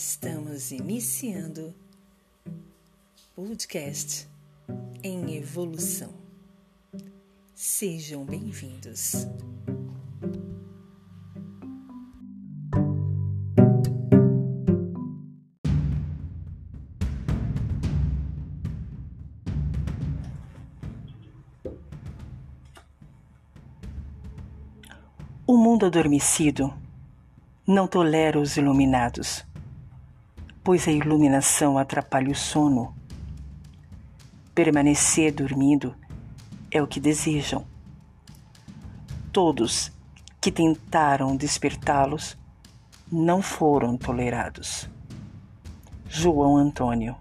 Estamos iniciando podcast em evolução. Sejam bem-vindos. O mundo adormecido não tolera os iluminados, pois a iluminação atrapalha o sono. Permanecer dormindo é o que desejam. Todos que tentaram despertá-los não foram tolerados. João Antônio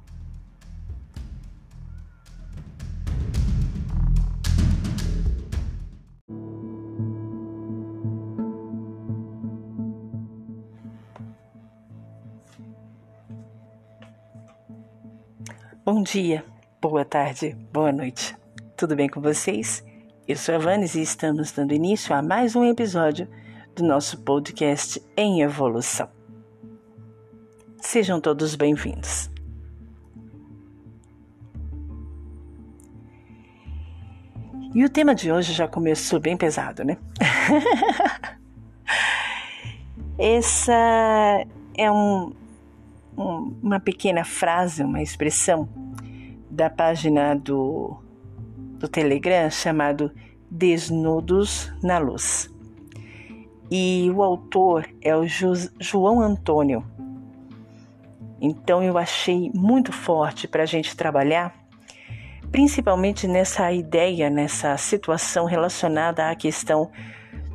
Bom dia, boa tarde, boa noite. Tudo bem com vocês? Eu sou a Vanes e estamos dando início a mais um episódio do nosso podcast em evolução. Sejam todos bem-vindos. E o tema de hoje já começou bem pesado, né? Essa é um, um, uma pequena frase, uma expressão da página do, do Telegram chamado Desnudos na Luz. E o autor é o jo João Antônio. Então eu achei muito forte para a gente trabalhar, principalmente nessa ideia, nessa situação relacionada à questão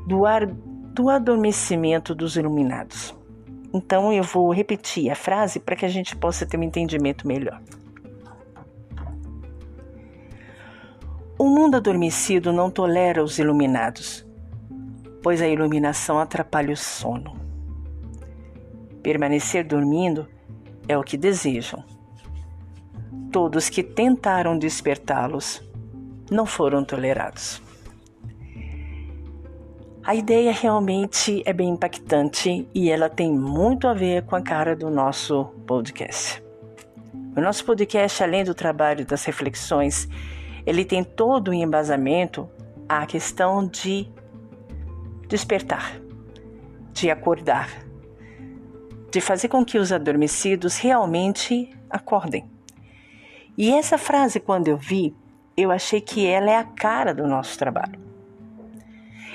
do, ar, do adormecimento dos iluminados. Então eu vou repetir a frase para que a gente possa ter um entendimento melhor. O mundo adormecido não tolera os iluminados, pois a iluminação atrapalha o sono. Permanecer dormindo é o que desejam. Todos que tentaram despertá-los não foram tolerados. A ideia realmente é bem impactante e ela tem muito a ver com a cara do nosso podcast. O nosso podcast, além do trabalho das reflexões, ele tem todo o embasamento à questão de despertar, de acordar, de fazer com que os adormecidos realmente acordem. E essa frase, quando eu vi, eu achei que ela é a cara do nosso trabalho.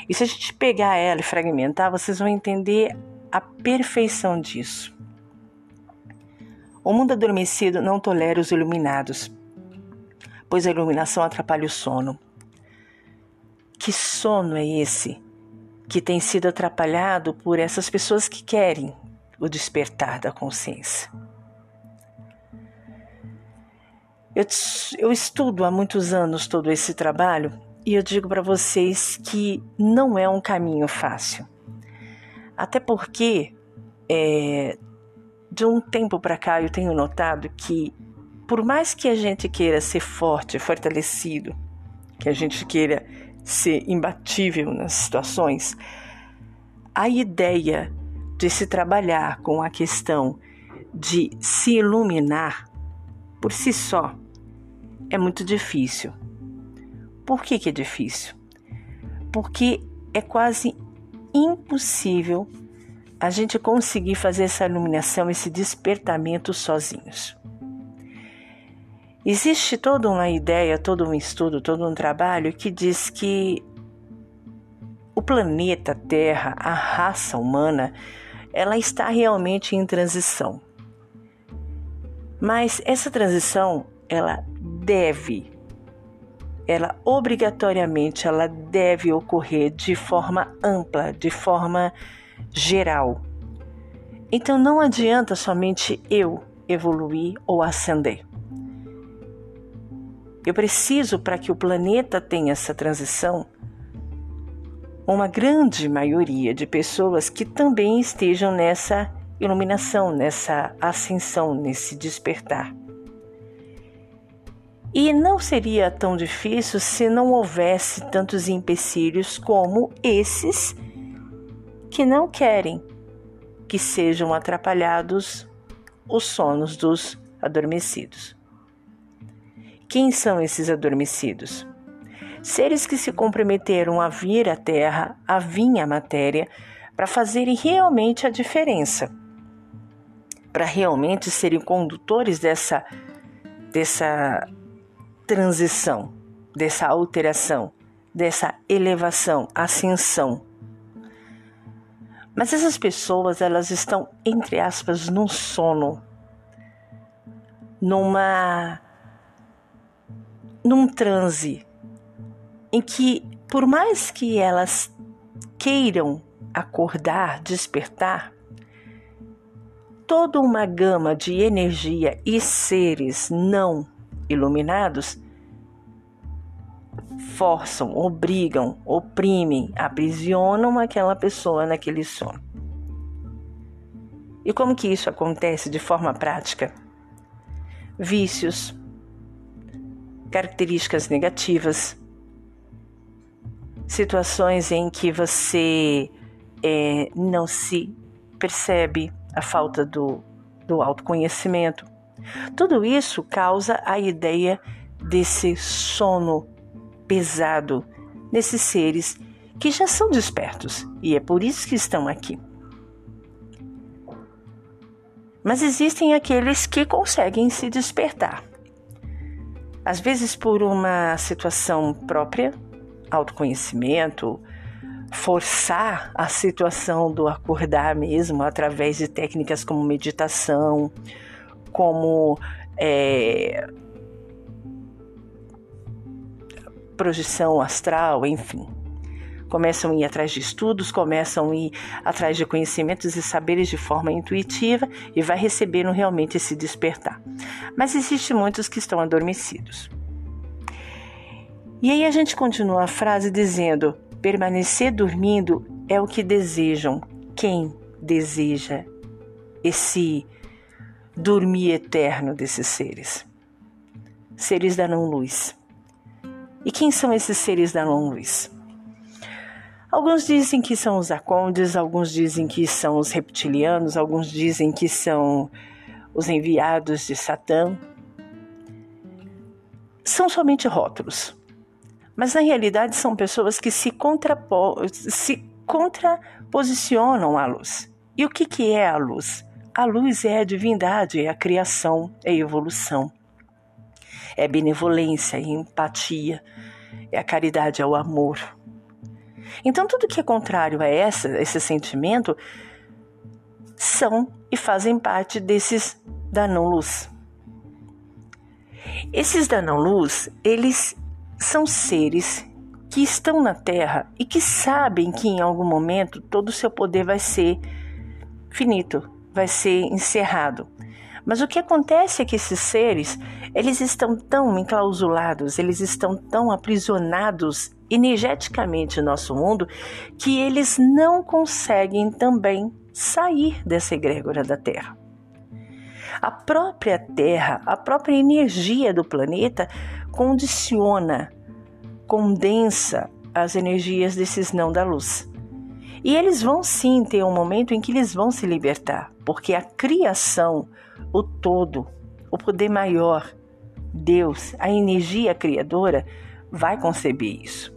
E se a gente pegar ela e fragmentar, vocês vão entender a perfeição disso. O mundo adormecido não tolera os iluminados, pois a iluminação atrapalha o sono. Que sono é esse que tem sido atrapalhado por essas pessoas que querem o despertar da consciência? Eu, eu estudo há muitos anos todo esse trabalho e eu digo para vocês que não é um caminho fácil. Até porque, é, de um tempo para cá, eu tenho notado que, por mais que a gente queira ser forte, fortalecido, que a gente queira ser imbatível nas situações, a ideia de se trabalhar com a questão de se iluminar por si só é muito difícil. Por que, que é difícil? Porque é quase impossível a gente conseguir fazer essa iluminação, esse despertamento sozinhos. Existe toda uma ideia, todo um estudo, todo um trabalho que diz que o planeta Terra, a raça humana, ela está realmente em transição. Mas essa transição, ela deve ela obrigatoriamente ela deve ocorrer de forma ampla, de forma geral. Então não adianta somente eu evoluir ou ascender. Eu preciso para que o planeta tenha essa transição uma grande maioria de pessoas que também estejam nessa iluminação, nessa ascensão, nesse despertar. E não seria tão difícil se não houvesse tantos empecilhos como esses que não querem que sejam atrapalhados os sonos dos adormecidos. Quem são esses adormecidos? Seres que se comprometeram a vir à Terra, a vir à matéria, para fazerem realmente a diferença, para realmente serem condutores dessa, dessa transição, dessa alteração, dessa elevação, ascensão. Mas essas pessoas, elas estão, entre aspas, num sono, numa num transe em que, por mais que elas queiram acordar, despertar, toda uma gama de energia e seres não iluminados forçam, obrigam, oprimem, aprisionam aquela pessoa naquele sono. E como que isso acontece de forma prática? Vícios, características negativas, situações em que você é, não se percebe a falta do, do autoconhecimento. Tudo isso causa a ideia desse sono pesado nesses seres que já são despertos e é por isso que estão aqui. Mas existem aqueles que conseguem se despertar às vezes por uma situação própria, autoconhecimento, forçar a situação do acordar mesmo através de técnicas como meditação, como é, projeção astral, enfim começam a ir atrás de estudos, começam a ir atrás de conhecimentos e saberes de forma intuitiva e vai recebendo realmente esse despertar. Mas existem muitos que estão adormecidos. E aí a gente continua a frase dizendo: permanecer dormindo é o que desejam. Quem deseja esse dormir eterno desses seres? Seres da não-luz. E quem são esses seres da não-luz? Alguns dizem que são os acondes, alguns dizem que são os reptilianos, alguns dizem que são os enviados de Satã. São somente rótulos, mas na realidade são pessoas que se, se contraposicionam à luz. E o que, que é a luz? A luz é a divindade, é a criação, é a evolução, é benevolência, é empatia, é a caridade, é o amor. Então, tudo que é contrário a essa, esse sentimento são e fazem parte desses da não-luz. Esses da não-luz, eles são seres que estão na Terra e que sabem que em algum momento todo o seu poder vai ser finito, vai ser encerrado. Mas o que acontece é que esses seres, eles estão tão enclausulados, eles estão tão aprisionados energeticamente no nosso mundo que eles não conseguem também sair dessa egrégora da Terra. A própria Terra, a própria energia do planeta condiciona, condensa as energias desses não da luz. E eles vão sim ter um momento em que eles vão se libertar, porque a criação, o todo, o poder maior, Deus, a energia criadora, vai conceber isso.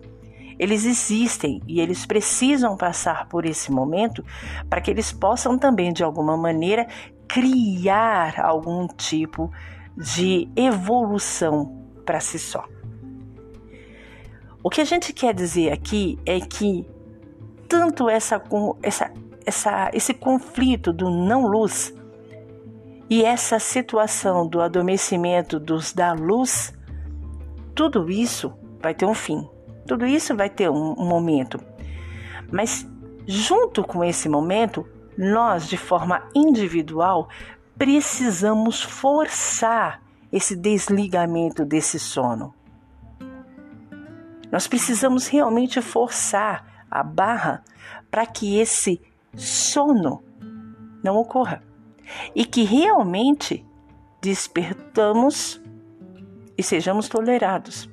Eles existem e eles precisam passar por esse momento para que eles possam também, de alguma maneira, criar algum tipo de evolução para si só. O que a gente quer dizer aqui é que tanto essa, essa, essa, esse conflito do não-luz e essa situação do adormecimento dos da luz, tudo isso vai ter um fim. Tudo isso vai ter um, um momento. Mas junto com esse momento, nós, de forma individual, precisamos forçar esse desligamento desse sono. Nós precisamos realmente forçar a barra para que esse sono não ocorra e que realmente despertamos e sejamos tolerados.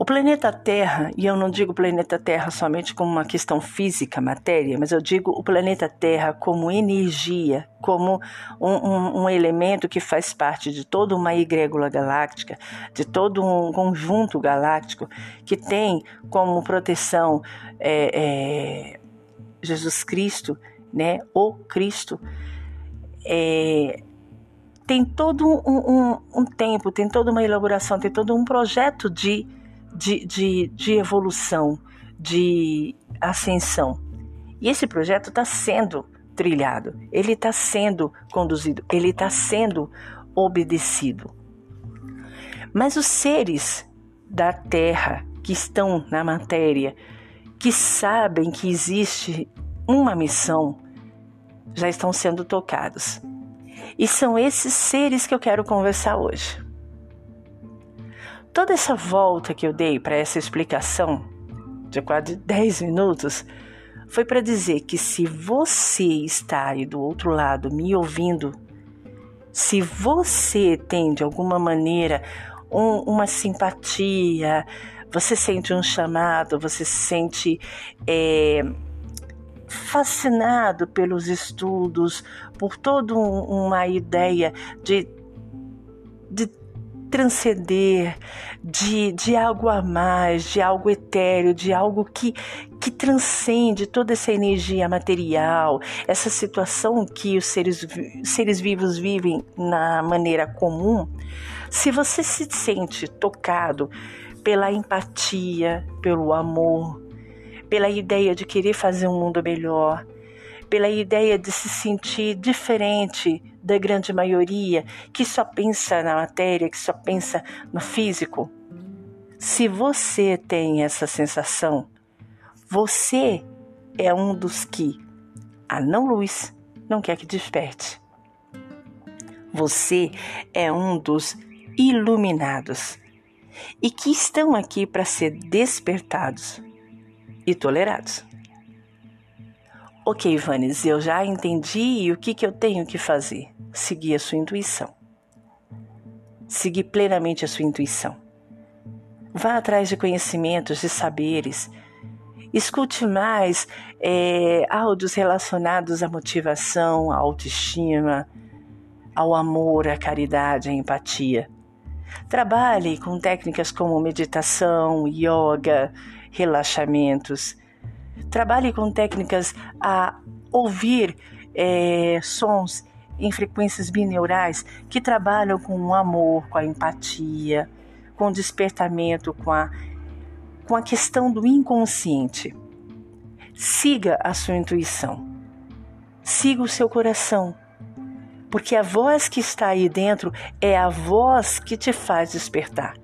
O planeta Terra, e eu não digo planeta Terra somente como uma questão física, matéria, mas eu digo o planeta Terra como energia, como um, um, um elemento que faz parte de toda uma egrégula galáctica, de todo um conjunto galáctico, que tem como proteção é, é, Jesus Cristo, né, o Cristo, é, tem todo um, um, tempo, tem toda uma elaboração, tem todo um projeto de de, de, de evolução, de ascensão. E esse projeto está sendo trilhado, ele está sendo conduzido, ele está sendo obedecido. Mas os seres da Terra que estão na matéria, que sabem que existe uma missão, já estão sendo tocados. E são esses seres que eu quero conversar hoje. Toda essa volta que eu dei para essa explicação, de quase 10 minutos, foi para dizer que se você está aí do outro lado me ouvindo, se você tem de alguma maneira um, uma simpatia, você sente um chamado, você se sente é, fascinado pelos estudos, por toda um, uma ideia de, de transcender, de, de algo a mais, de algo etéreo, de algo que, que transcende toda essa energia material, essa situação que os seres, seres vivos vivem na maneira comum. Se você se sente tocado pela empatia, pelo amor, pela ideia de querer fazer um mundo melhor, pela ideia de se sentir diferente da grande maioria que só pensa na matéria, que só pensa no físico. Se você tem essa sensação, você é um dos que a não luz não quer que desperte. Você é um dos iluminados e que estão aqui para ser despertados e tolerados. Ok, Ivanes, eu já entendi o que, que eu tenho que fazer. Seguir a sua intuição. Seguir plenamente a sua intuição. Vá atrás de conhecimentos, de saberes. Escute mais é, áudios relacionados à motivação, à autoestima, ao amor, à caridade, à empatia. Trabalhe com técnicas como meditação, yoga, relaxamentos Trabalhe com técnicas a ouvir é, sons em frequências bineurais que trabalham com o amor, com a empatia, com o despertamento, com a, com a questão do inconsciente. Siga a sua intuição. Siga o seu coração. Porque a voz que está aí dentro é a voz que te faz despertar.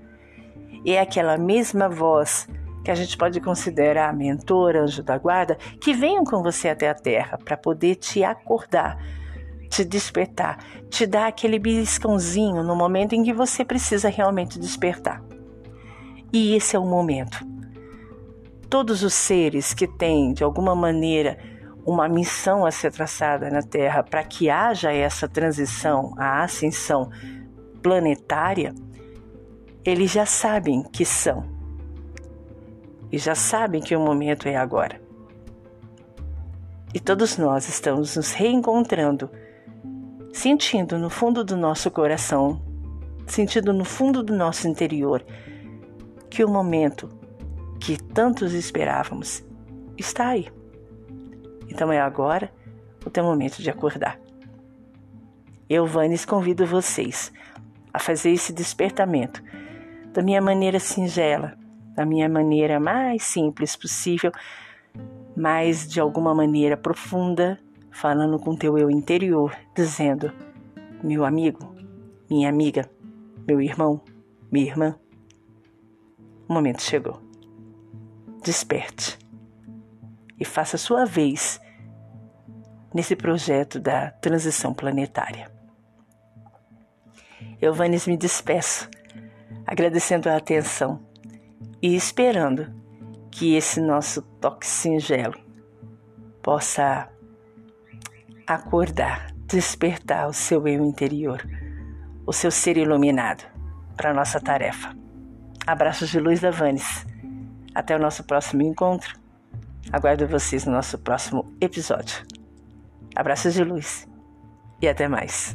É aquela mesma voz que a gente pode considerar mentor, anjo da guarda, que venham com você até a terra para poder te acordar, te despertar, te dar aquele beliscãozinho no momento em que você precisa realmente despertar. E esse é o momento. Todos os seres que têm, de alguma maneira, uma missão a ser traçada na Terra para que haja essa transição, a ascensão planetária, eles já sabem que são e já sabem que o momento é agora. E todos nós estamos nos reencontrando, sentindo no fundo do nosso coração, sentindo no fundo do nosso interior que o momento que tantos esperávamos está aí. Então é agora o teu momento de acordar. Eu, Vanes, convido vocês a fazer esse despertamento da minha maneira singela, da minha maneira mais simples possível, mas de alguma maneira profunda, falando com teu eu interior, dizendo: meu amigo, minha amiga, meu irmão, minha irmã, o momento chegou. Desperte e faça sua vez nesse projeto da transição planetária. Eu, Vanes, me despeço, agradecendo a atenção e esperando que esse nosso toque singelo possa acordar, despertar o seu eu interior, o seu ser iluminado para a nossa tarefa. Abraços de luz da Vanes. Até o nosso próximo encontro. Aguardo vocês no nosso próximo episódio. Abraços de luz e até mais.